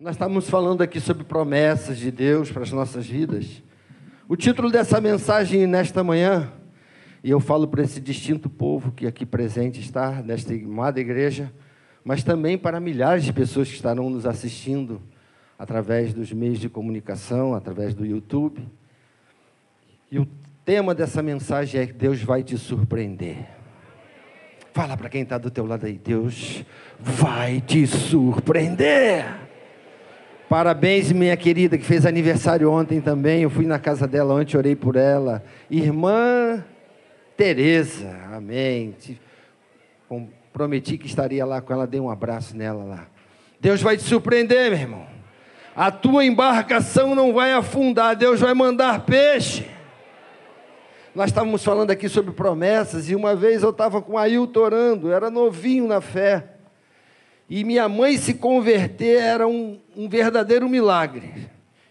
Nós estamos falando aqui sobre promessas de Deus para as nossas vidas. O título dessa mensagem nesta manhã, e eu falo para esse distinto povo que aqui presente está, nesta amada igreja, mas também para milhares de pessoas que estarão nos assistindo através dos meios de comunicação, através do YouTube. E o tema dessa mensagem é que Deus vai te surpreender. Fala para quem está do teu lado aí, Deus vai te surpreender. Parabéns, minha querida, que fez aniversário ontem também. Eu fui na casa dela ontem, orei por ela. Irmã Tereza, amém. Prometi que estaria lá com ela, dei um abraço nela lá. Deus vai te surpreender, meu irmão. A tua embarcação não vai afundar, Deus vai mandar peixe. Nós estávamos falando aqui sobre promessas, e uma vez eu estava com Ailton orando, era novinho na fé. E minha mãe se converter era um, um verdadeiro milagre.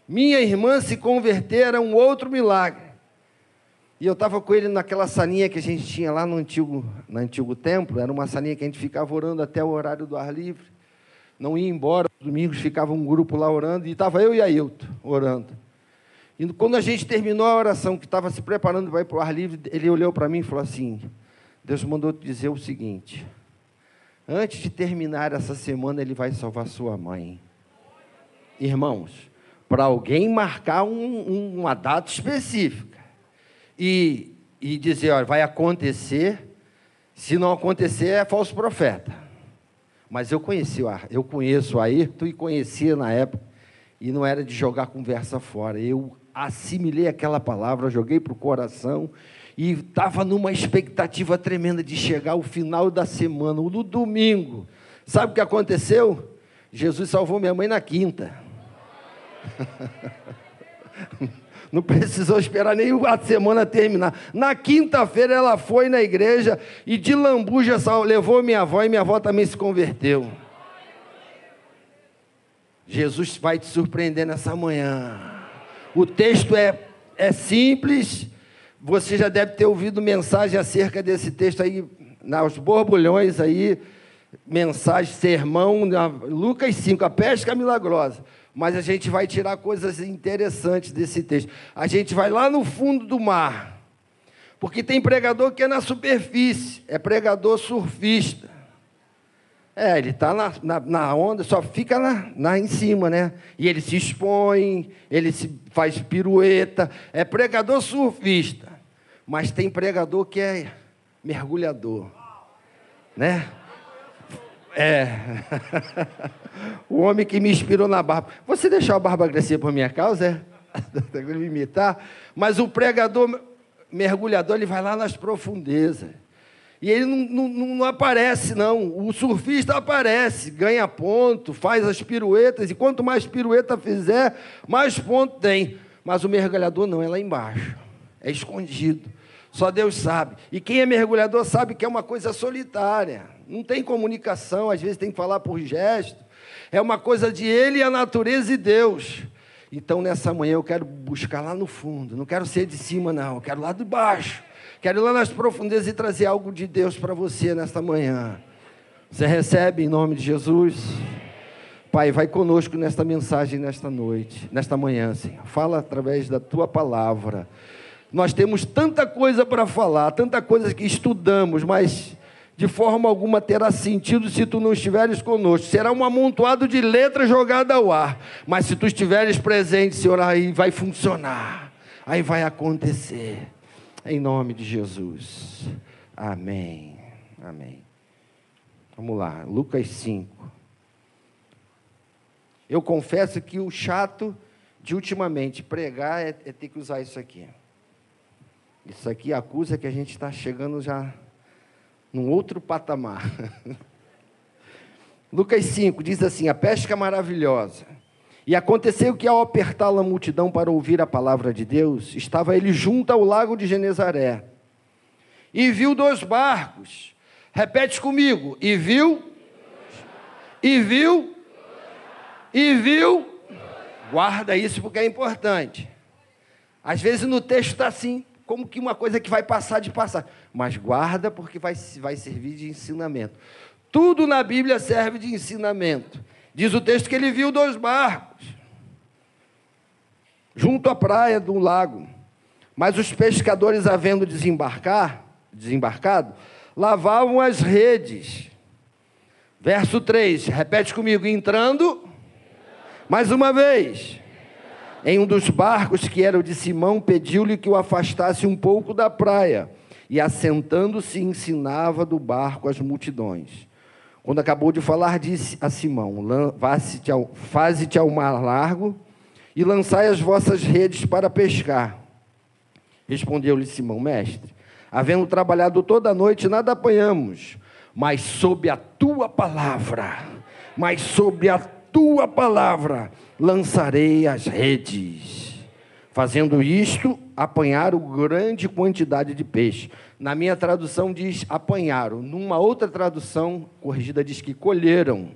Minha irmã se converter era um outro milagre. E eu estava com ele naquela salinha que a gente tinha lá no antigo, no antigo templo. Era uma salinha que a gente ficava orando até o horário do ar livre. Não ia embora. Domingos ficava um grupo lá orando. E estava eu e Ailton orando. E quando a gente terminou a oração, que estava se preparando para ir para o ar livre, ele olhou para mim e falou assim: Deus mandou te dizer o seguinte Antes de terminar essa semana, ele vai salvar sua mãe. Irmãos, para alguém marcar um, um, uma data específica e, e dizer, olha, vai acontecer, se não acontecer, é falso profeta. Mas eu conheci, eu conheço o Ayrton e conhecia na época, e não era de jogar conversa fora. Eu assimilei aquela palavra, joguei para o coração e estava numa expectativa tremenda de chegar o final da semana, no domingo. Sabe o que aconteceu? Jesus salvou minha mãe na quinta. Não precisou esperar nem a semana terminar. Na quinta-feira ela foi na igreja e de lambuja levou minha avó e minha avó também se converteu. Jesus vai te surpreender nessa manhã. O texto é, é simples, você já deve ter ouvido mensagem acerca desse texto aí, nos borbulhões aí, mensagem, sermão, Lucas 5, a pesca milagrosa. Mas a gente vai tirar coisas interessantes desse texto. A gente vai lá no fundo do mar. Porque tem pregador que é na superfície, é pregador surfista. É, ele está na, na, na, onda, só fica na, na, em cima, né? E ele se expõe, ele se faz pirueta. É pregador surfista. Mas tem pregador que é mergulhador. Né? É. o homem que me inspirou na barba. Você deixou a barba crescer por minha causa? É? me imitar? Mas o pregador mergulhador, ele vai lá nas profundezas. E ele não, não, não, aparece, não. O surfista aparece, ganha ponto, faz as piruetas, e quanto mais pirueta fizer, mais ponto tem. Mas o mergulhador não, é lá embaixo. É escondido. Só Deus sabe. E quem é mergulhador sabe que é uma coisa solitária. Não tem comunicação, às vezes tem que falar por gesto. É uma coisa de ele a natureza e Deus. Então, nessa manhã, eu quero buscar lá no fundo. Não quero ser de cima, não. Eu quero lá de baixo Quero ir lá nas profundezas e trazer algo de Deus para você nesta manhã. Você recebe em nome de Jesus? Pai, vai conosco nesta mensagem, nesta noite, nesta manhã, Senhor. Fala através da tua palavra. Nós temos tanta coisa para falar, tanta coisa que estudamos, mas de forma alguma terá sentido se tu não estiveres conosco. Será um amontoado de letras jogada ao ar. Mas se tu estiveres presente, Senhor, aí vai funcionar. Aí vai acontecer. Em nome de Jesus. Amém. Amém. Vamos lá, Lucas 5. Eu confesso que o chato de ultimamente pregar é, é ter que usar isso aqui. Isso aqui acusa que a gente está chegando já num outro patamar. Lucas 5 diz assim: a pesca maravilhosa. E aconteceu que, ao apertá-la a multidão para ouvir a palavra de Deus, estava ele junto ao lago de Genezaré. E viu dois barcos. Repete comigo. E viu. E viu. E viu. Guarda isso porque é importante. Às vezes no texto está assim, como que uma coisa que vai passar de passar. Mas guarda porque vai, vai servir de ensinamento. Tudo na Bíblia serve de ensinamento. Diz o texto que ele viu dois barcos junto à praia do lago. Mas os pescadores, havendo desembarcar, desembarcado, lavavam as redes. Verso 3, repete comigo, entrando, mais uma vez, em um dos barcos que era o de Simão, pediu-lhe que o afastasse um pouco da praia, e assentando-se ensinava do barco as multidões. Quando acabou de falar, disse a Simão: Faze-te ao mar largo e lançai as vossas redes para pescar. Respondeu-lhe Simão, mestre, havendo trabalhado toda a noite, nada apanhamos, mas sob a tua palavra, mas sob a tua palavra lançarei as redes. Fazendo isto, apanharam grande quantidade de peixe. Na minha tradução diz apanharam. Numa outra tradução corrigida diz que colheram.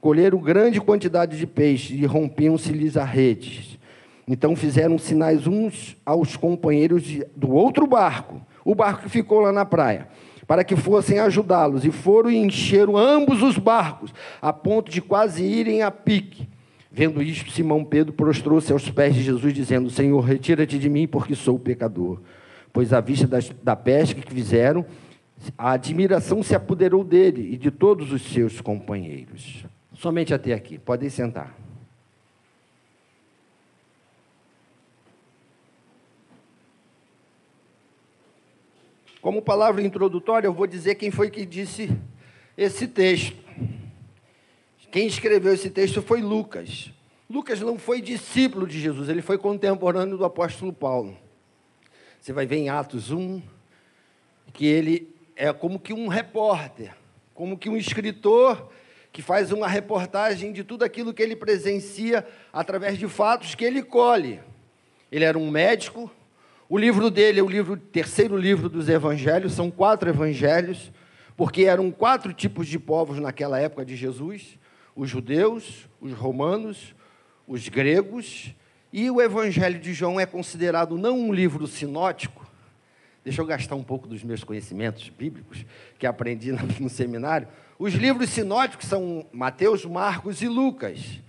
Colheram grande quantidade de peixe e rompiam-se-lhes as redes. Então fizeram sinais uns aos companheiros do outro barco, o barco que ficou lá na praia, para que fossem ajudá-los. E foram e encheram ambos os barcos, a ponto de quase irem a pique. Vendo isto, Simão Pedro prostrou-se aos pés de Jesus, dizendo: Senhor, retira-te de mim, porque sou pecador. Pois à vista das, da pesca que fizeram, a admiração se apoderou dele e de todos os seus companheiros. Somente até aqui, podem sentar. Como palavra introdutória, eu vou dizer quem foi que disse esse texto. Quem escreveu esse texto foi Lucas. Lucas não foi discípulo de Jesus, ele foi contemporâneo do apóstolo Paulo. Você vai ver em Atos 1 que ele é como que um repórter, como que um escritor que faz uma reportagem de tudo aquilo que ele presencia através de fatos que ele colhe. Ele era um médico. O livro dele é o livro, terceiro livro dos evangelhos, são quatro evangelhos, porque eram quatro tipos de povos naquela época de Jesus os judeus, os romanos, os gregos, e o Evangelho de João é considerado não um livro sinótico. Deixa eu gastar um pouco dos meus conhecimentos bíblicos que aprendi no seminário. Os livros sinóticos são Mateus, Marcos e Lucas.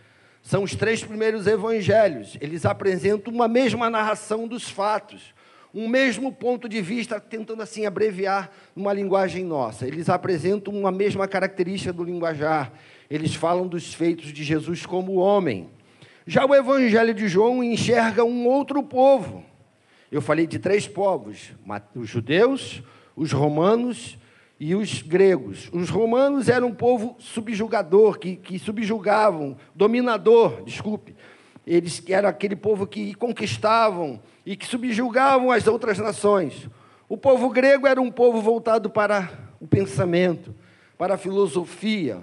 São os três primeiros evangelhos. Eles apresentam uma mesma narração dos fatos, um mesmo ponto de vista, tentando assim abreviar numa linguagem nossa. Eles apresentam uma mesma característica do linguajar eles falam dos feitos de Jesus como homem. Já o Evangelho de João enxerga um outro povo. Eu falei de três povos: os judeus, os romanos e os gregos. Os romanos eram um povo subjugador, que, que subjugavam, dominador, desculpe. Eles eram aquele povo que conquistavam e que subjugavam as outras nações. O povo grego era um povo voltado para o pensamento, para a filosofia,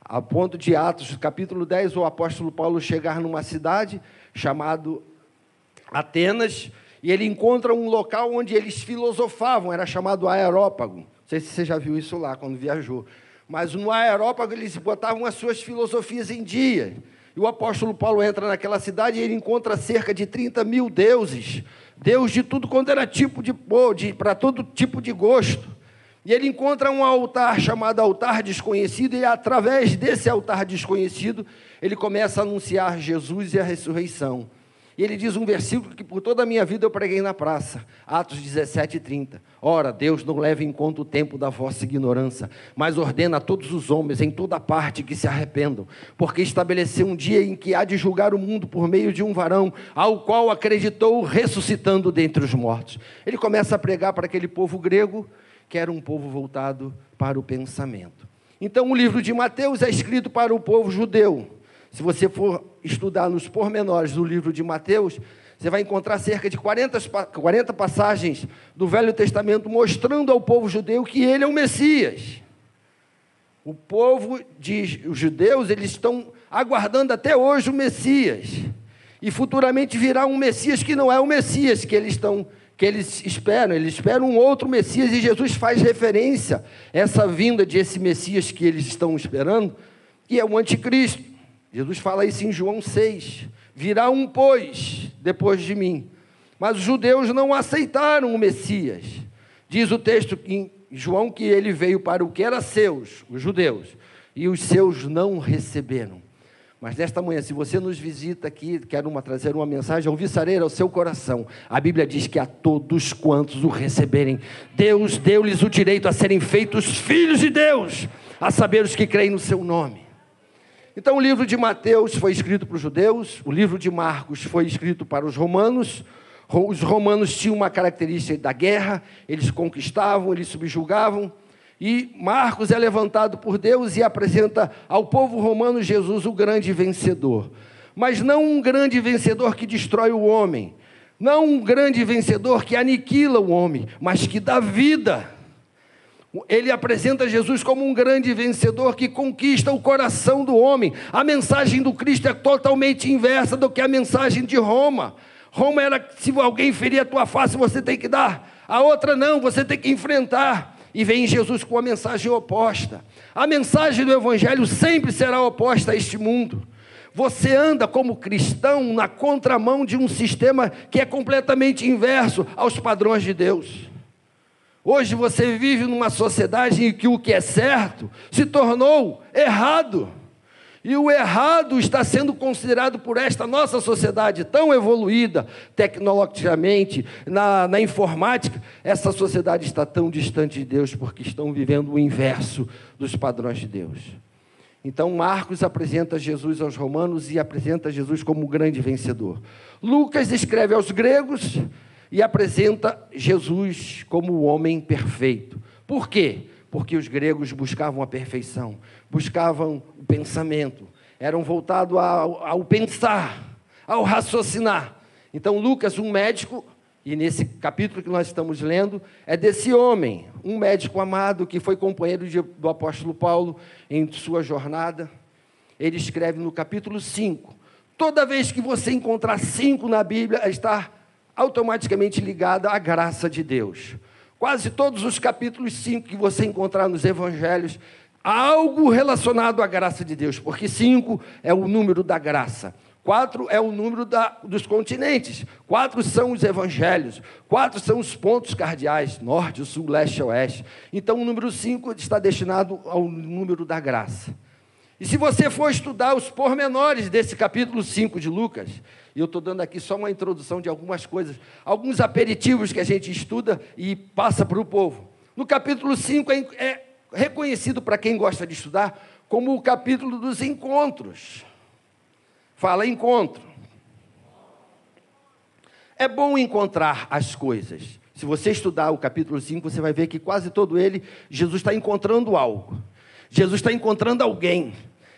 a ponto de Atos, capítulo 10, o apóstolo Paulo chegar numa cidade chamado Atenas, e ele encontra um local onde eles filosofavam, era chamado Aerópago. Não sei se você já viu isso lá quando viajou. Mas no Aerópago eles botavam as suas filosofias em dia. E o apóstolo Paulo entra naquela cidade e ele encontra cerca de 30 mil deuses. Deus de tudo quanto era tipo de, de para todo tipo de gosto. E ele encontra um altar chamado altar desconhecido, e através desse altar desconhecido, ele começa a anunciar Jesus e a ressurreição. E ele diz um versículo que por toda a minha vida eu preguei na praça, Atos 17 e 30. Ora, Deus não leva em conta o tempo da vossa ignorância, mas ordena a todos os homens em toda parte que se arrependam, porque estabeleceu um dia em que há de julgar o mundo por meio de um varão, ao qual acreditou ressuscitando dentre os mortos. Ele começa a pregar para aquele povo grego que era um povo voltado para o pensamento. Então, o livro de Mateus é escrito para o povo judeu. Se você for estudar nos pormenores do livro de Mateus, você vai encontrar cerca de 40, 40 passagens do Velho Testamento mostrando ao povo judeu que ele é o Messias. O povo de os judeus, eles estão aguardando até hoje o Messias. E futuramente virá um Messias que não é o Messias que eles estão que eles esperam, eles esperam um outro Messias, e Jesus faz referência a essa vinda de esse Messias que eles estão esperando, que é o anticristo. Jesus fala isso em João 6. Virá um, pois, depois de mim. Mas os judeus não aceitaram o Messias. Diz o texto em João que ele veio para o que era seus, os judeus, e os seus não receberam. Mas nesta manhã, se você nos visita aqui, quer uma, trazer uma mensagem, alvissareira ao seu coração. A Bíblia diz que a todos quantos o receberem, Deus deu-lhes o direito a serem feitos filhos de Deus, a saber os que creem no seu nome. Então, o livro de Mateus foi escrito para os judeus, o livro de Marcos foi escrito para os romanos. Os romanos tinham uma característica da guerra, eles conquistavam, eles subjugavam. E Marcos é levantado por Deus e apresenta ao povo romano Jesus o grande vencedor. Mas não um grande vencedor que destrói o homem, não um grande vencedor que aniquila o homem, mas que dá vida. Ele apresenta Jesus como um grande vencedor que conquista o coração do homem. A mensagem do Cristo é totalmente inversa do que a mensagem de Roma. Roma era: se alguém ferir a tua face, você tem que dar. A outra não, você tem que enfrentar e vem Jesus com a mensagem oposta. A mensagem do Evangelho sempre será oposta a este mundo. Você anda como cristão na contramão de um sistema que é completamente inverso aos padrões de Deus. Hoje você vive numa sociedade em que o que é certo se tornou errado. E o errado está sendo considerado por esta nossa sociedade tão evoluída tecnologicamente, na, na informática. Essa sociedade está tão distante de Deus porque estão vivendo o inverso dos padrões de Deus. Então, Marcos apresenta Jesus aos romanos e apresenta Jesus como o grande vencedor. Lucas escreve aos gregos e apresenta Jesus como o homem perfeito. Por quê? Porque os gregos buscavam a perfeição, buscavam o pensamento, eram voltados ao, ao pensar, ao raciocinar. Então, Lucas, um médico, e nesse capítulo que nós estamos lendo, é desse homem, um médico amado que foi companheiro de, do apóstolo Paulo em sua jornada. Ele escreve no capítulo 5: toda vez que você encontrar cinco na Bíblia, está automaticamente ligada à graça de Deus. Quase todos os capítulos 5 que você encontrar nos evangelhos, algo relacionado à graça de Deus, porque 5 é o número da graça. Quatro é o número da, dos continentes. Quatro são os evangelhos. Quatro são os pontos cardeais: norte, sul, leste, oeste. Então, o número cinco está destinado ao número da graça. E se você for estudar os pormenores desse capítulo 5 de Lucas, e eu estou dando aqui só uma introdução de algumas coisas, alguns aperitivos que a gente estuda e passa para o povo. No capítulo 5 é, é reconhecido para quem gosta de estudar como o capítulo dos encontros. Fala encontro. É bom encontrar as coisas. Se você estudar o capítulo 5, você vai ver que quase todo ele, Jesus está encontrando algo. Jesus está encontrando alguém.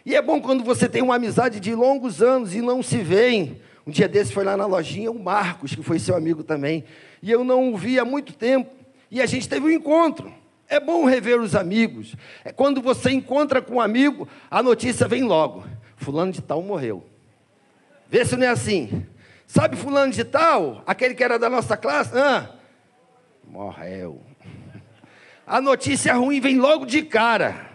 E é bom quando você tem uma amizade de longos anos e não se veem. Um dia desse foi lá na lojinha o Marcos, que foi seu amigo também. E eu não o vi há muito tempo. E a gente teve um encontro. É bom rever os amigos. É quando você encontra com um amigo, a notícia vem logo. Fulano de tal morreu. Vê se não é assim. Sabe fulano de tal? Aquele que era da nossa classe? Ah, morreu. A notícia ruim vem logo de cara.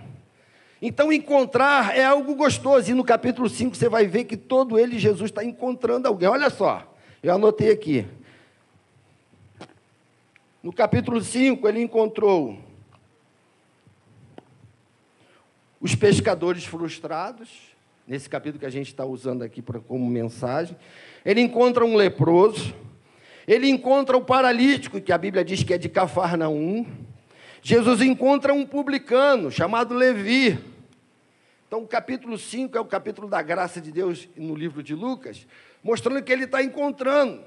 Então, encontrar é algo gostoso. E no capítulo 5 você vai ver que todo ele, Jesus, está encontrando alguém. Olha só, eu anotei aqui. No capítulo 5, ele encontrou os pescadores frustrados, nesse capítulo que a gente está usando aqui como mensagem. Ele encontra um leproso. Ele encontra o paralítico, que a Bíblia diz que é de Cafarnaum. Jesus encontra um publicano chamado Levi. Então, o capítulo 5 é o capítulo da graça de Deus no livro de Lucas, mostrando que ele está encontrando.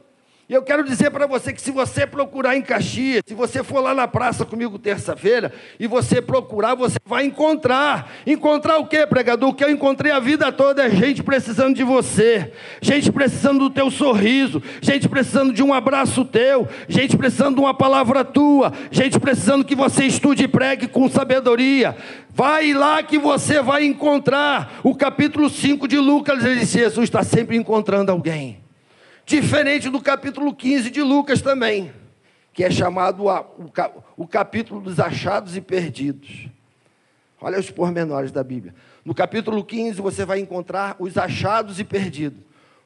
E eu quero dizer para você que se você procurar em Caxias, se você for lá na praça comigo terça-feira e você procurar, você vai encontrar. Encontrar o que, pregador? O que eu encontrei a vida toda é gente precisando de você, gente precisando do teu sorriso, gente precisando de um abraço teu, gente precisando de uma palavra tua, gente precisando que você estude e pregue com sabedoria. Vai lá que você vai encontrar. O capítulo 5 de Lucas, ele diz: Jesus está sempre encontrando alguém. Diferente do capítulo 15 de Lucas também, que é chamado o capítulo dos achados e perdidos. Olha os pormenores da Bíblia. No capítulo 15 você vai encontrar os achados e perdidos.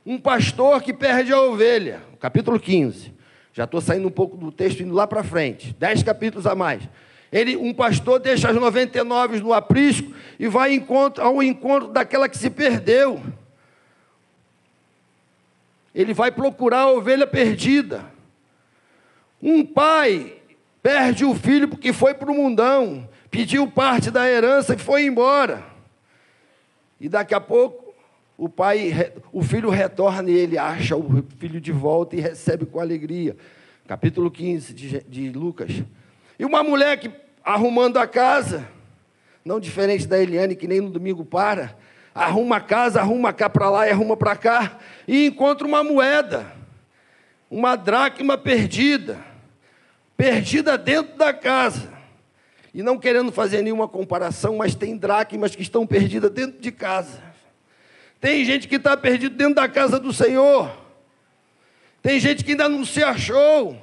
Um pastor que perde a ovelha. Capítulo 15. Já estou saindo um pouco do texto, indo lá para frente. Dez capítulos a mais. Ele, um pastor deixa as 99 no aprisco e vai ao encontro daquela que se perdeu. Ele vai procurar a ovelha perdida. Um pai perde o filho porque foi para o mundão, pediu parte da herança e foi embora. E daqui a pouco o pai, o filho retorna e ele acha o filho de volta e recebe com alegria. Capítulo 15 de, de Lucas. E uma mulher que arrumando a casa, não diferente da Eliane, que nem no domingo para, arruma a casa, arruma cá para lá e arruma para cá, e encontra uma moeda, uma dracma perdida, perdida dentro da casa. E não querendo fazer nenhuma comparação, mas tem dracmas que estão perdidas dentro de casa. Tem gente que está perdido dentro da casa do Senhor. Tem gente que ainda não se achou.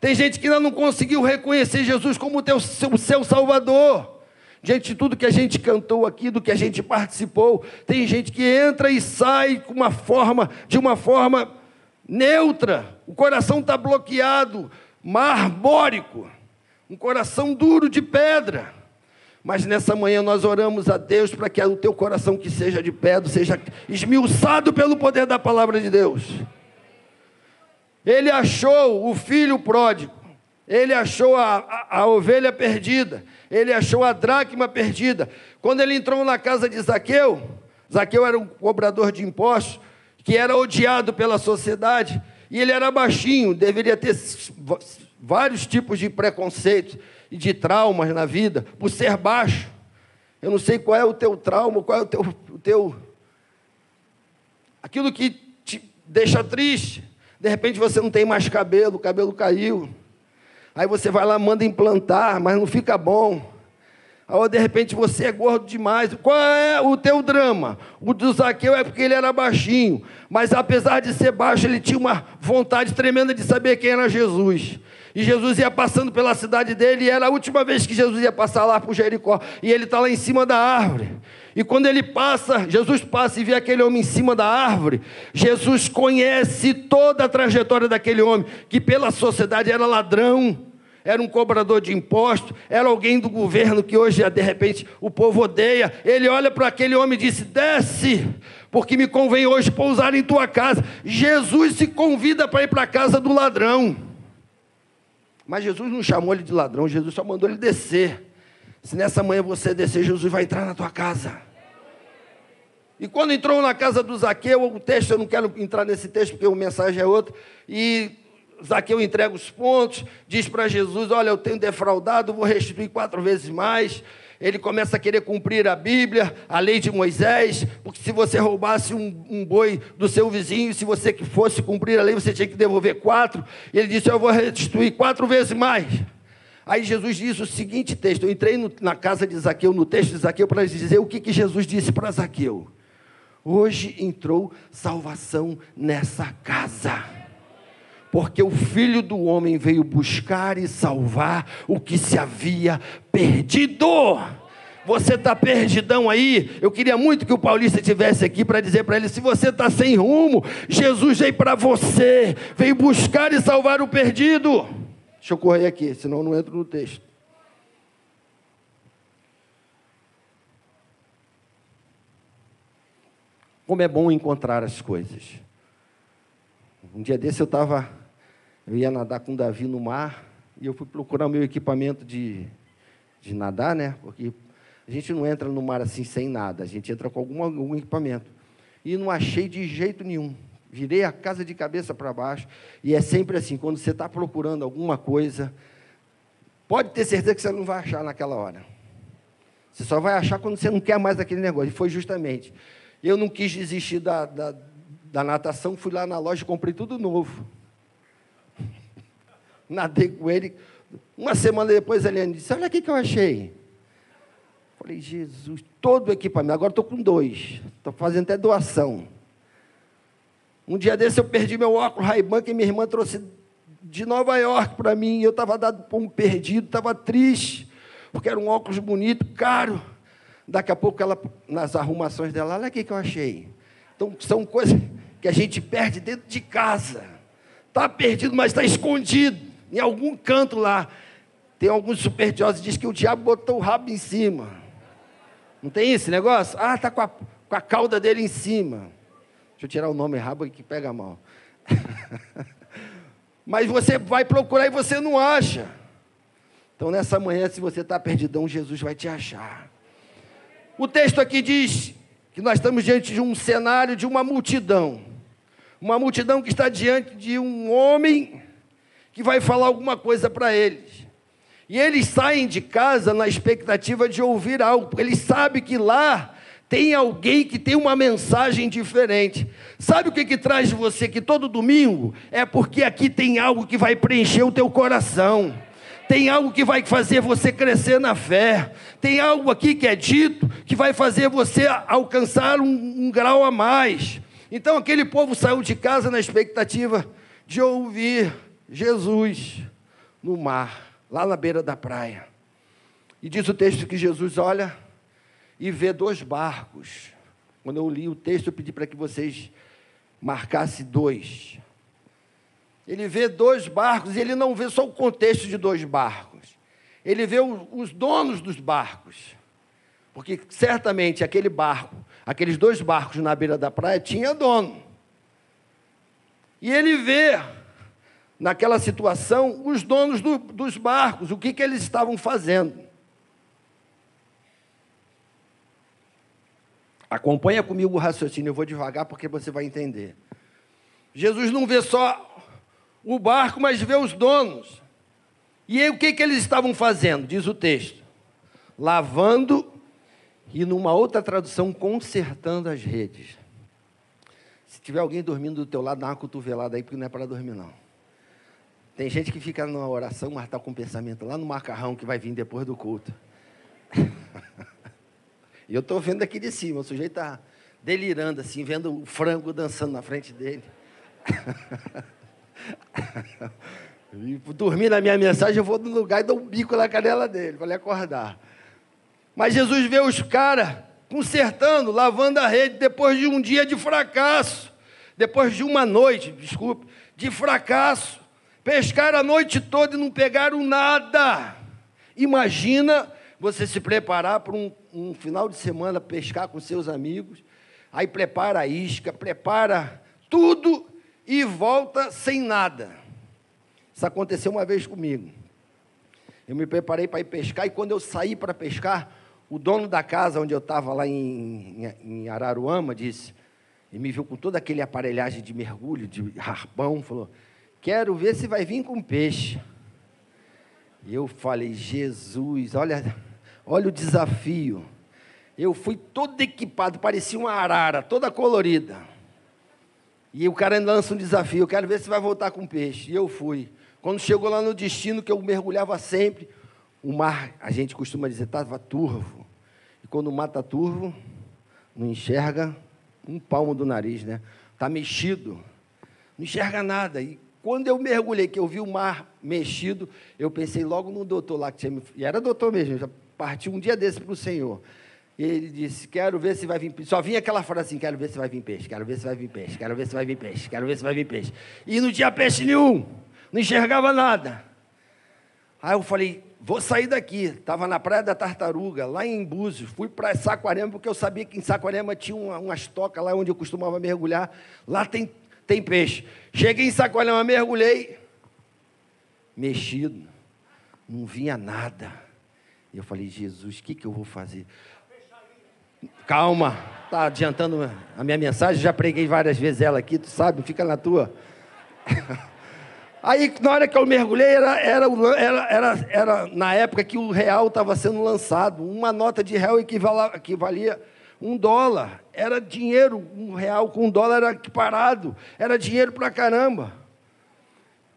Tem gente que ainda não conseguiu reconhecer Jesus como teu, seu, seu Salvador. Diante de tudo que a gente cantou aqui, do que a gente participou, tem gente que entra e sai com uma forma, de uma forma neutra. O coração está bloqueado, marbórico, um coração duro de pedra. Mas nessa manhã nós oramos a Deus para que o teu coração que seja de pedra seja esmiuçado pelo poder da palavra de Deus. Ele achou o filho pródigo, ele achou a, a, a, ovelha perdida, ele achou a dracma perdida. Quando ele entrou na casa de Zaqueu, Zaqueu era um cobrador de impostos, que era odiado pela sociedade, e ele era baixinho, deveria ter vários tipos de preconceitos e de traumas na vida, por ser baixo. Eu não sei qual é o teu trauma, qual é o teu, o teu aquilo que te deixa triste. De repente você não tem mais cabelo, o cabelo caiu. Aí você vai lá, manda implantar, mas não fica bom. Aí de repente você é gordo demais. Qual é o teu drama? O do Zaqueu é porque ele era baixinho, mas apesar de ser baixo, ele tinha uma vontade tremenda de saber quem era Jesus. E Jesus ia passando pela cidade dele, e era a última vez que Jesus ia passar lá o Jericó. E ele está lá em cima da árvore. E quando ele passa, Jesus passa e vê aquele homem em cima da árvore. Jesus conhece toda a trajetória daquele homem, que pela sociedade era ladrão, era um cobrador de impostos, era alguém do governo que hoje, de repente, o povo odeia. Ele olha para aquele homem e disse: Desce, porque me convém hoje pousar em tua casa. Jesus se convida para ir para a casa do ladrão. Mas Jesus não chamou ele de ladrão, Jesus só mandou ele descer. Se nessa manhã você descer, Jesus vai entrar na tua casa. E quando entrou na casa do Zaqueu, o texto, eu não quero entrar nesse texto porque a mensagem é outra, e Zaqueu entrega os pontos, diz para Jesus: Olha, eu tenho defraudado, vou restituir quatro vezes mais ele começa a querer cumprir a Bíblia, a lei de Moisés, porque se você roubasse um, um boi do seu vizinho, se você fosse cumprir a lei, você tinha que devolver quatro. Ele disse: Eu vou restituir quatro vezes mais. Aí Jesus disse o seguinte texto: Eu entrei no, na casa de Zaqueu, no texto de Zaqueu, para dizer o que, que Jesus disse para Zaqueu. Hoje entrou salvação nessa casa porque o filho do homem veio buscar e salvar o que se havia perdido. Você está perdidão aí? Eu queria muito que o Paulista estivesse aqui para dizer para ele: se você está sem rumo, Jesus veio para você, veio buscar e salvar o perdido. Deixa eu correr aqui, senão eu não entro no texto. Como é bom encontrar as coisas. Um dia desse eu estava eu ia nadar com o Davi no mar e eu fui procurar o meu equipamento de, de nadar, né? Porque a gente não entra no mar assim sem nada, a gente entra com algum, algum equipamento. E não achei de jeito nenhum. Virei a casa de cabeça para baixo. E é sempre assim: quando você está procurando alguma coisa, pode ter certeza que você não vai achar naquela hora. Você só vai achar quando você não quer mais aquele negócio. E foi justamente. Eu não quis desistir da, da, da natação, fui lá na loja e comprei tudo novo nadei com ele. Uma semana depois, a Eliane disse: Olha o que eu achei. Falei, Jesus, todo o equipamento. Agora estou com dois. Estou fazendo até doação. Um dia desse eu perdi meu óculos Ray-Ban que minha irmã trouxe de Nova York para mim. Eu estava dado por um perdido, estava triste, porque era um óculos bonito, caro. Daqui a pouco, ela, nas arrumações dela, olha o que eu achei. Então, são coisas que a gente perde dentro de casa. Está perdido, mas está escondido em algum canto lá. Tem alguns supersticiosos que dizem que o diabo botou o rabo em cima. Não tem esse negócio? Ah, está com a, com a cauda dele em cima. Deixa eu tirar o nome rabo que pega mal. Mas você vai procurar e você não acha. Então, nessa manhã, se você está perdidão, Jesus vai te achar. O texto aqui diz que nós estamos diante de um cenário de uma multidão. Uma multidão que está diante de um homem que vai falar alguma coisa para eles. E eles saem de casa na expectativa de ouvir algo, porque eles sabem que lá tem alguém que tem uma mensagem diferente. Sabe o que, que traz de você que todo domingo? É porque aqui tem algo que vai preencher o teu coração. Tem algo que vai fazer você crescer na fé. Tem algo aqui que é dito que vai fazer você alcançar um, um grau a mais. Então aquele povo saiu de casa na expectativa de ouvir Jesus no mar, lá na beira da praia. E diz o texto que Jesus olha e vê dois barcos. Quando eu li o texto, eu pedi para que vocês marcassem dois. Ele vê dois barcos e ele não vê só o contexto de dois barcos. Ele vê os donos dos barcos. Porque certamente aquele barco, aqueles dois barcos na beira da praia, tinha dono. E ele vê, naquela situação, os donos do, dos barcos, o que, que eles estavam fazendo. Acompanha comigo o raciocínio, eu vou devagar porque você vai entender. Jesus não vê só o barco, mas vê os donos. E aí o que, que eles estavam fazendo? Diz o texto: lavando e, numa outra tradução, consertando as redes. Se tiver alguém dormindo do teu lado, dá uma cotovelada aí, porque não é para dormir, não. Tem gente que fica numa oração, mas está com o pensamento lá no macarrão que vai vir depois do culto. E eu estou vendo aqui de cima, o sujeito está delirando assim, vendo o frango dançando na frente dele. e dormir na minha mensagem, eu vou no lugar e dou um bico na canela dele, para ele acordar. Mas Jesus vê os caras consertando, lavando a rede, depois de um dia de fracasso, depois de uma noite, desculpe, de fracasso. Pescaram a noite toda e não pegaram nada. Imagina você se preparar para um, um final de semana pescar com seus amigos, aí prepara a isca, prepara tudo e volta sem nada. Isso aconteceu uma vez comigo. Eu me preparei para ir pescar e quando eu saí para pescar, o dono da casa onde eu estava lá em, em Araruama disse, e me viu com toda aquele aparelhagem de mergulho, de harpão, falou: Quero ver se vai vir com peixe. E eu falei: Jesus, olha, Olha o desafio. Eu fui todo equipado, parecia uma arara, toda colorida. E o cara lança um desafio, eu quero ver se vai voltar com peixe. E eu fui. Quando chegou lá no destino, que eu mergulhava sempre, o mar, a gente costuma dizer, estava turvo. E quando o mar está turvo, não enxerga um palmo do nariz, né? Está mexido. Não enxerga nada. E quando eu mergulhei, que eu vi o mar mexido, eu pensei logo no doutor lá que tinha me... E era doutor mesmo, já partiu um dia desse para o Senhor. E ele disse: Quero ver se vai vir peixe. Só vinha aquela frase assim: Quero ver se vai vir peixe, quero ver se vai vir peixe, quero ver se vai vir peixe, quero ver se vai vir peixe. E não tinha peixe nenhum, não enxergava nada. Aí eu falei: Vou sair daqui. Estava na Praia da Tartaruga, lá em Búzios. Fui para Saquarema, porque eu sabia que em Saquarema tinha uma, umas tocas lá onde eu costumava mergulhar. Lá tem, tem peixe. Cheguei em Saquarema, mergulhei. Mexido. Não vinha nada. E eu falei, Jesus, o que, que eu vou fazer? Calma, tá adiantando a minha mensagem, já preguei várias vezes ela aqui, tu sabe, fica na tua. Aí, na hora que eu mergulhei, era, era, era, era, era na época que o real estava sendo lançado. Uma nota de real equivalia, um dólar. Era dinheiro, um real com um dólar era parado. Era dinheiro pra caramba.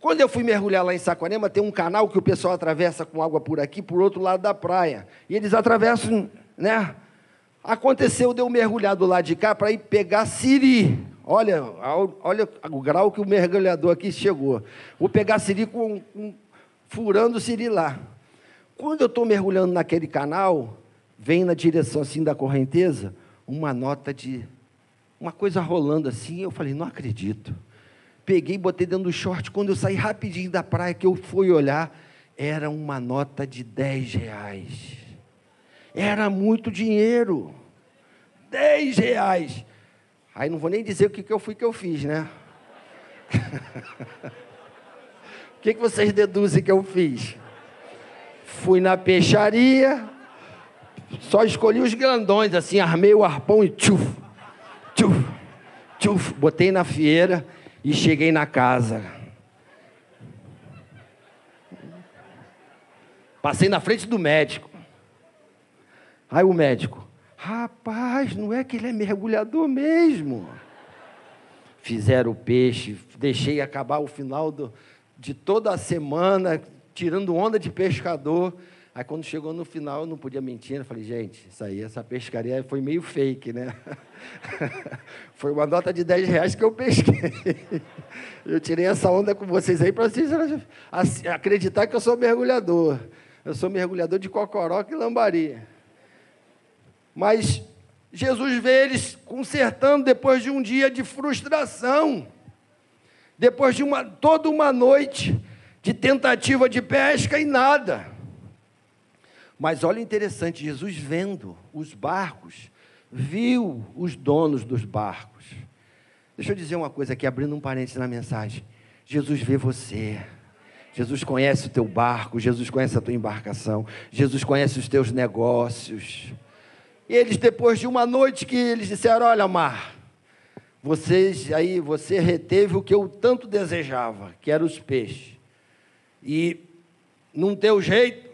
Quando eu fui mergulhar lá em Saquarema, tem um canal que o pessoal atravessa com água por aqui, por outro lado da praia. E eles atravessam, né? Aconteceu de eu mergulhar do lado de cá para ir pegar siri. Olha, olha o grau que o mergulhador aqui chegou. Vou pegar siri com, com furando siri lá. Quando eu estou mergulhando naquele canal, vem na direção assim da correnteza uma nota de uma coisa rolando assim. Eu falei, não acredito. Peguei, botei dentro do short. Quando eu saí rapidinho da praia, que eu fui olhar, era uma nota de 10 reais. Era muito dinheiro. 10 reais. Aí não vou nem dizer o que, que eu fui que eu fiz, né? o que, que vocês deduzem que eu fiz? Fui na peixaria, só escolhi os grandões, assim, armei o arpão e tchuf, tchuf, tchuf, botei na fieira e cheguei na casa. Passei na frente do médico. Aí o médico, rapaz, não é que ele é mergulhador mesmo. Fizeram o peixe, deixei acabar o final do, de toda a semana, tirando onda de pescador. Aí quando chegou no final, eu não podia mentir, eu falei, gente, isso aí, essa pescaria foi meio fake, né? foi uma nota de 10 reais que eu pesquei. eu tirei essa onda com vocês aí para vocês acreditar que eu sou mergulhador. Eu sou mergulhador de cocoroca e lambari. Mas Jesus vê eles consertando depois de um dia de frustração, depois de uma, toda uma noite de tentativa de pesca e nada. Mas olha interessante, Jesus vendo os barcos, viu os donos dos barcos. Deixa eu dizer uma coisa aqui, abrindo um parênteses na mensagem. Jesus vê você. Jesus conhece o teu barco, Jesus conhece a tua embarcação, Jesus conhece os teus negócios. E eles, depois de uma noite que eles disseram: Olha, mar, vocês aí, você reteve o que eu tanto desejava, que eram os peixes. E não teu jeito,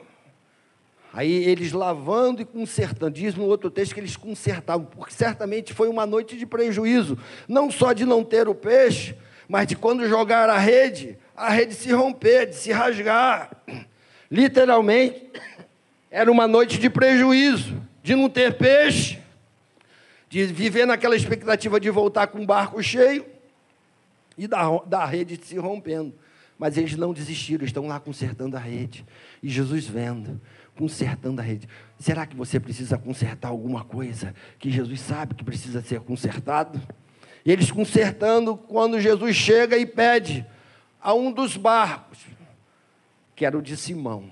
aí eles lavando e consertando. Diz no outro texto que eles consertavam, porque certamente foi uma noite de prejuízo, não só de não ter o peixe, mas de quando jogar a rede, a rede se romper, de se rasgar. Literalmente, era uma noite de prejuízo, de não ter peixe, de viver naquela expectativa de voltar com o barco cheio e da, da rede se rompendo. Mas eles não desistiram, estão lá consertando a rede. E Jesus vendo, consertando a rede. Será que você precisa consertar alguma coisa que Jesus sabe que precisa ser consertado? E eles consertando, quando Jesus chega e pede a um dos barcos, que era o de Simão.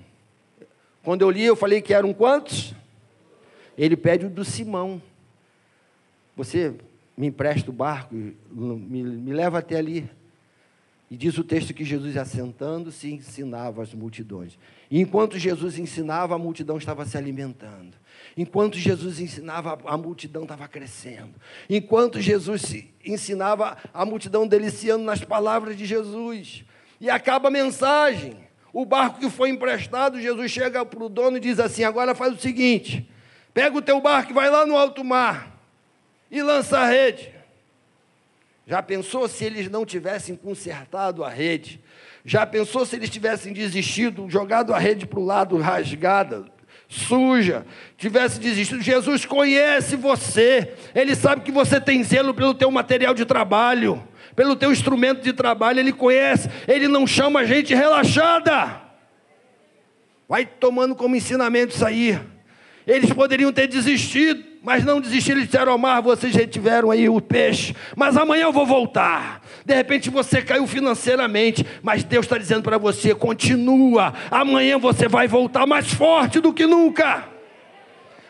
Quando eu li, eu falei que eram quantos? Ele pede o do Simão. Você me empresta o barco, me, me leva até ali. E diz o texto que Jesus, assentando-se, ensinava as multidões. E enquanto Jesus ensinava, a multidão estava se alimentando. Enquanto Jesus ensinava, a multidão estava crescendo. Enquanto Jesus ensinava, a multidão deliciando nas palavras de Jesus. E acaba a mensagem. O barco que foi emprestado, Jesus chega para o dono e diz assim: agora faz o seguinte: pega o teu barco e vai lá no alto mar e lança a rede. Já pensou se eles não tivessem consertado a rede? Já pensou se eles tivessem desistido, jogado a rede para o lado rasgada? suja, tivesse desistido. Jesus conhece você, Ele sabe que você tem zelo pelo teu material de trabalho, pelo teu instrumento de trabalho, Ele conhece, Ele não chama a gente relaxada. Vai tomando como ensinamento isso aí. Eles poderiam ter desistido, mas não desistiram. Eles disseram ao mar: vocês retiveram aí o peixe, mas amanhã eu vou voltar. De repente você caiu financeiramente, mas Deus está dizendo para você: continua. Amanhã você vai voltar mais forte do que nunca.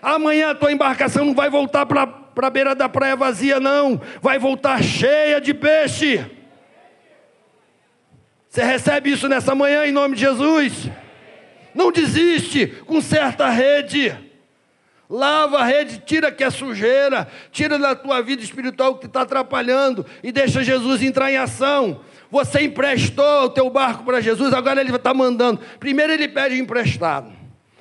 Amanhã a tua embarcação não vai voltar para a beira da praia vazia, não. Vai voltar cheia de peixe. Você recebe isso nessa manhã em nome de Jesus? Não desiste, conserta a rede. Lava a rede, tira que é sujeira, tira da tua vida espiritual que está atrapalhando e deixa Jesus entrar em ação. Você emprestou o teu barco para Jesus, agora ele está mandando. Primeiro ele pede emprestado,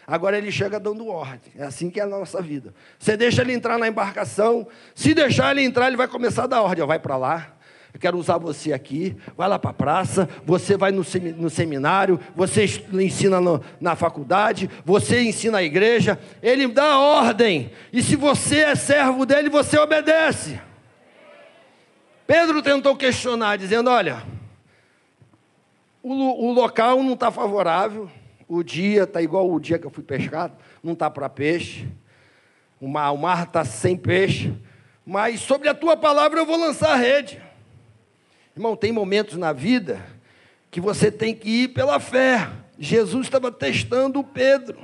agora ele chega dando ordem. É assim que é a nossa vida. Você deixa ele entrar na embarcação, se deixar ele entrar, ele vai começar a dar ordem. Vai para lá, eu quero usar você aqui, vai lá para a praça, você vai no, seminário, você ensina na faculdade, você ensina a igreja, ele dá ordem, e se você é servo dele, você obedece. Pedro tentou questionar, dizendo: Olha, o, o local não está favorável, o dia está igual o dia que eu fui pescado, não está para peixe, o mar está sem peixe, mas sobre a tua palavra eu vou lançar a rede. Irmão, tem momentos na vida que você tem que ir pela fé. Jesus estava testando o Pedro.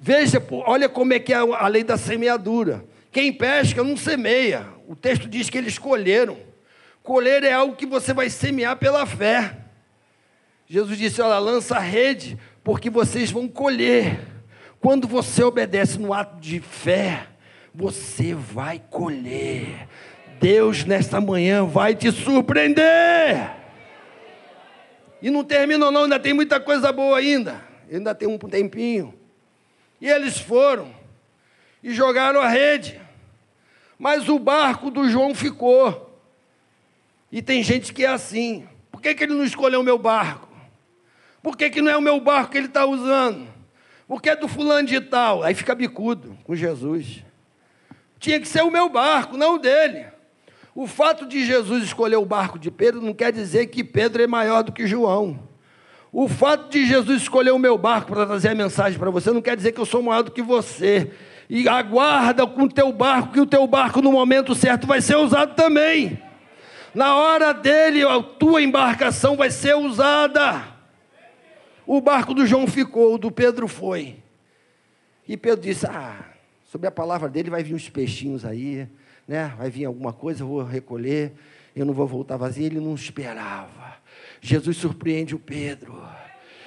Veja, olha como é que é a lei da semeadura. Quem pesca não semeia. O texto diz que eles escolheram. Colher é algo que você vai semear pela fé. Jesus disse: Olha, lança a rede, porque vocês vão colher. Quando você obedece no ato de fé, você vai colher. Deus, nesta manhã, vai te surpreender. E não terminou, não, ainda tem muita coisa boa ainda. Ainda tem um tempinho. E eles foram e jogaram a rede. Mas o barco do João ficou. E tem gente que é assim. Por que, que ele não escolheu o meu barco? Por que, que não é o meu barco que ele está usando? Porque é do fulano de tal. Aí fica bicudo com Jesus. Tinha que ser o meu barco, não o dele. O fato de Jesus escolher o barco de Pedro não quer dizer que Pedro é maior do que João. O fato de Jesus escolher o meu barco para trazer a mensagem para você não quer dizer que eu sou maior do que você. E aguarda com o teu barco, que o teu barco no momento certo vai ser usado também. Na hora dele, a tua embarcação vai ser usada. O barco do João ficou, o do Pedro foi. E Pedro disse: Ah, sobre a palavra dele vai vir uns peixinhos aí, né? Vai vir alguma coisa, eu vou recolher, eu não vou voltar vazio. Ele não esperava. Jesus surpreende o Pedro.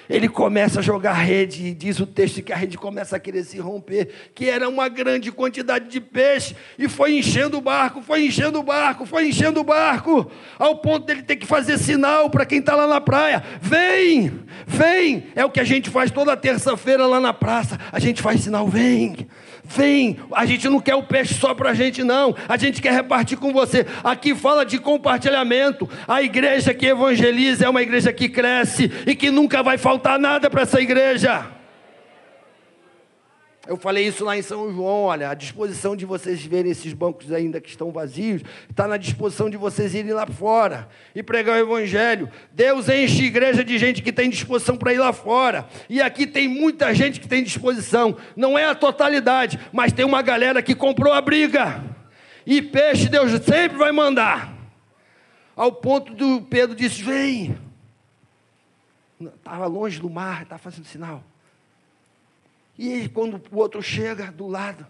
Ele começa a jogar rede, e diz o texto que a rede começa a querer se romper, que era uma grande quantidade de peixe, e foi enchendo o barco, foi enchendo o barco, foi enchendo o barco, ao ponto dele ter que fazer sinal para quem está lá na praia: vem, vem. É o que a gente faz toda terça-feira lá na praça, a gente faz sinal, vem. Vem, a gente não quer o peixe só para a gente, não. A gente quer repartir com você. Aqui fala de compartilhamento. A igreja que evangeliza é uma igreja que cresce e que nunca vai faltar nada para essa igreja. Eu falei isso lá em São João, olha, a disposição de vocês verem esses bancos ainda que estão vazios, está na disposição de vocês irem lá fora e pregar o Evangelho. Deus enche a igreja de gente que tem disposição para ir lá fora. E aqui tem muita gente que tem disposição. Não é a totalidade, mas tem uma galera que comprou a briga. E peixe Deus sempre vai mandar. Ao ponto do Pedro disse: Vem. Estava longe do mar, estava fazendo sinal. E quando o outro chega do lado,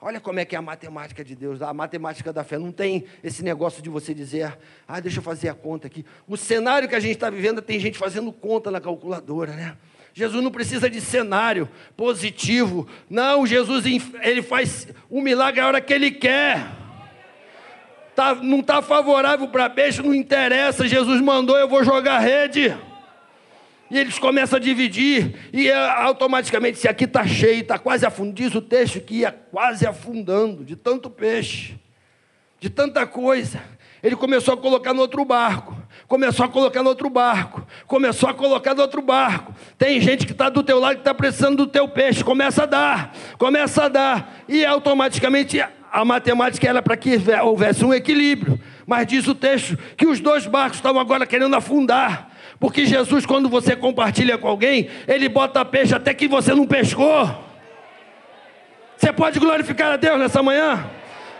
olha como é que é a matemática de Deus, a matemática da fé. Não tem esse negócio de você dizer, ah, deixa eu fazer a conta aqui. O cenário que a gente está vivendo tem gente fazendo conta na calculadora, né? Jesus não precisa de cenário positivo. Não, Jesus ele faz o milagre a hora que ele quer. Tá, não está favorável para peixe, não interessa. Jesus mandou, eu vou jogar rede. E eles começam a dividir, e é, automaticamente, se aqui está cheio, está quase afundando, diz o texto que ia quase afundando, de tanto peixe, de tanta coisa. Ele começou a colocar no outro barco, começou a colocar no outro barco, começou a colocar no outro barco. Tem gente que está do teu lado que está precisando do teu peixe, começa a dar, começa a dar, e automaticamente a matemática era para que houvesse um equilíbrio. Mas diz o texto que os dois barcos estavam agora querendo afundar. Porque Jesus, quando você compartilha com alguém, ele bota peixe até que você não pescou. Você pode glorificar a Deus nessa manhã?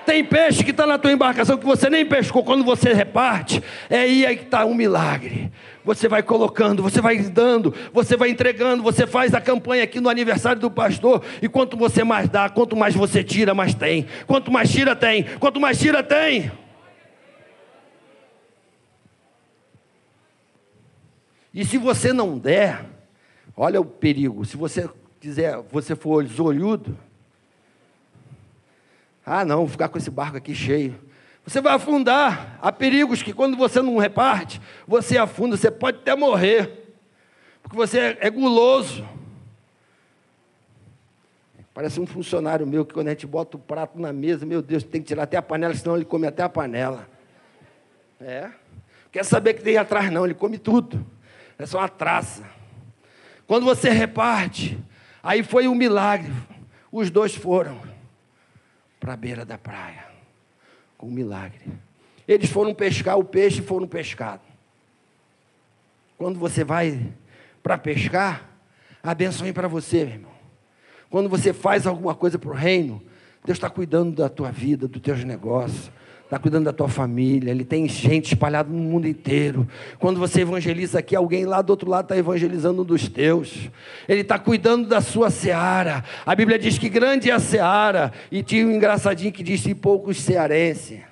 Tem peixe que está na tua embarcação que você nem pescou. Quando você reparte, é aí que está um milagre. Você vai colocando, você vai dando, você vai entregando, você faz a campanha aqui no aniversário do pastor. E quanto você mais dá, quanto mais você tira, mais tem. Quanto mais tira, tem. Quanto mais tira, tem. E se você não der, olha o perigo. Se você quiser, você for olhudo, ah, não, vou ficar com esse barco aqui cheio. Você vai afundar. Há perigos que quando você não reparte, você afunda, você pode até morrer. Porque você é guloso. Parece um funcionário meu que quando a gente bota o prato na mesa, meu Deus, tem que tirar até a panela, senão ele come até a panela. É. Quer saber que tem atrás não, ele come tudo é só uma traça. Quando você reparte, aí foi um milagre. Os dois foram para a beira da praia com um milagre. Eles foram pescar o peixe e foram pescados. Quando você vai para pescar, a benção vem para você, meu irmão. Quando você faz alguma coisa para o reino, Deus está cuidando da tua vida, dos teus negócios está cuidando da tua família, Ele tem gente espalhada no mundo inteiro. Quando você evangeliza aqui, alguém lá do outro lado está evangelizando um dos teus. Ele está cuidando da sua seara. A Bíblia diz que grande é a seara, e tinha um engraçadinho que disse poucos cearense.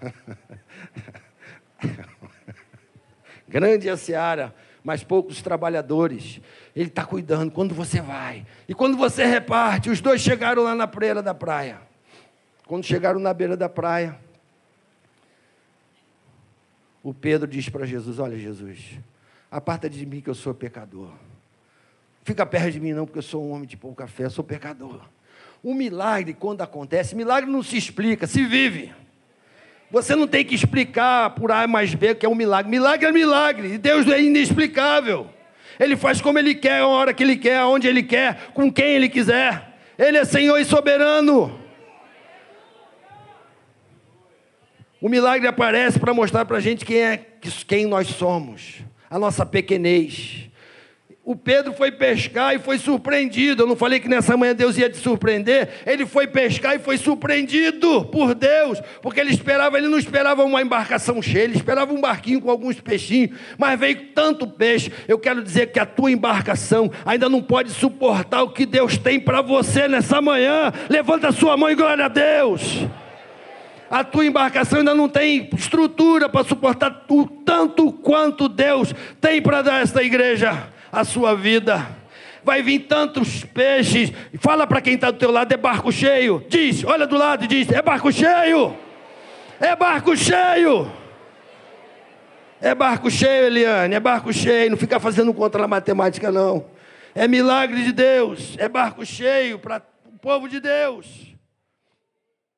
Grande é a seara, mas poucos trabalhadores. Ele está cuidando quando você vai. E quando você reparte, os dois chegaram lá na beira da praia. Quando chegaram na beira da praia, o Pedro diz para Jesus: Olha, Jesus, aparta de mim que eu sou pecador. Fica perto de mim, não, porque eu sou um homem de pouca fé, sou pecador. O milagre, quando acontece, milagre não se explica, se vive. Você não tem que explicar por A mais B que é um milagre. Milagre é milagre. E Deus é inexplicável. Ele faz como Ele quer, a hora que Ele quer, aonde Ele quer, com quem Ele quiser. Ele é Senhor e soberano. O milagre aparece para mostrar para a gente quem, é, quem nós somos, a nossa pequenez. O Pedro foi pescar e foi surpreendido. Eu não falei que nessa manhã Deus ia te surpreender. Ele foi pescar e foi surpreendido por Deus, porque ele esperava, ele não esperava uma embarcação cheia, ele esperava um barquinho com alguns peixinhos, mas veio tanto peixe. Eu quero dizer que a tua embarcação ainda não pode suportar o que Deus tem para você nessa manhã. Levanta a sua mão e glória a Deus a tua embarcação ainda não tem estrutura para suportar o tanto quanto Deus tem para dar a esta igreja a sua vida. Vai vir tantos peixes. Fala para quem está do teu lado, é barco cheio. Diz, olha do lado e diz, é barco cheio. É barco cheio. É barco cheio, Eliane, é barco cheio. Não fica fazendo contra a matemática, não. É milagre de Deus. É barco cheio para o povo de Deus.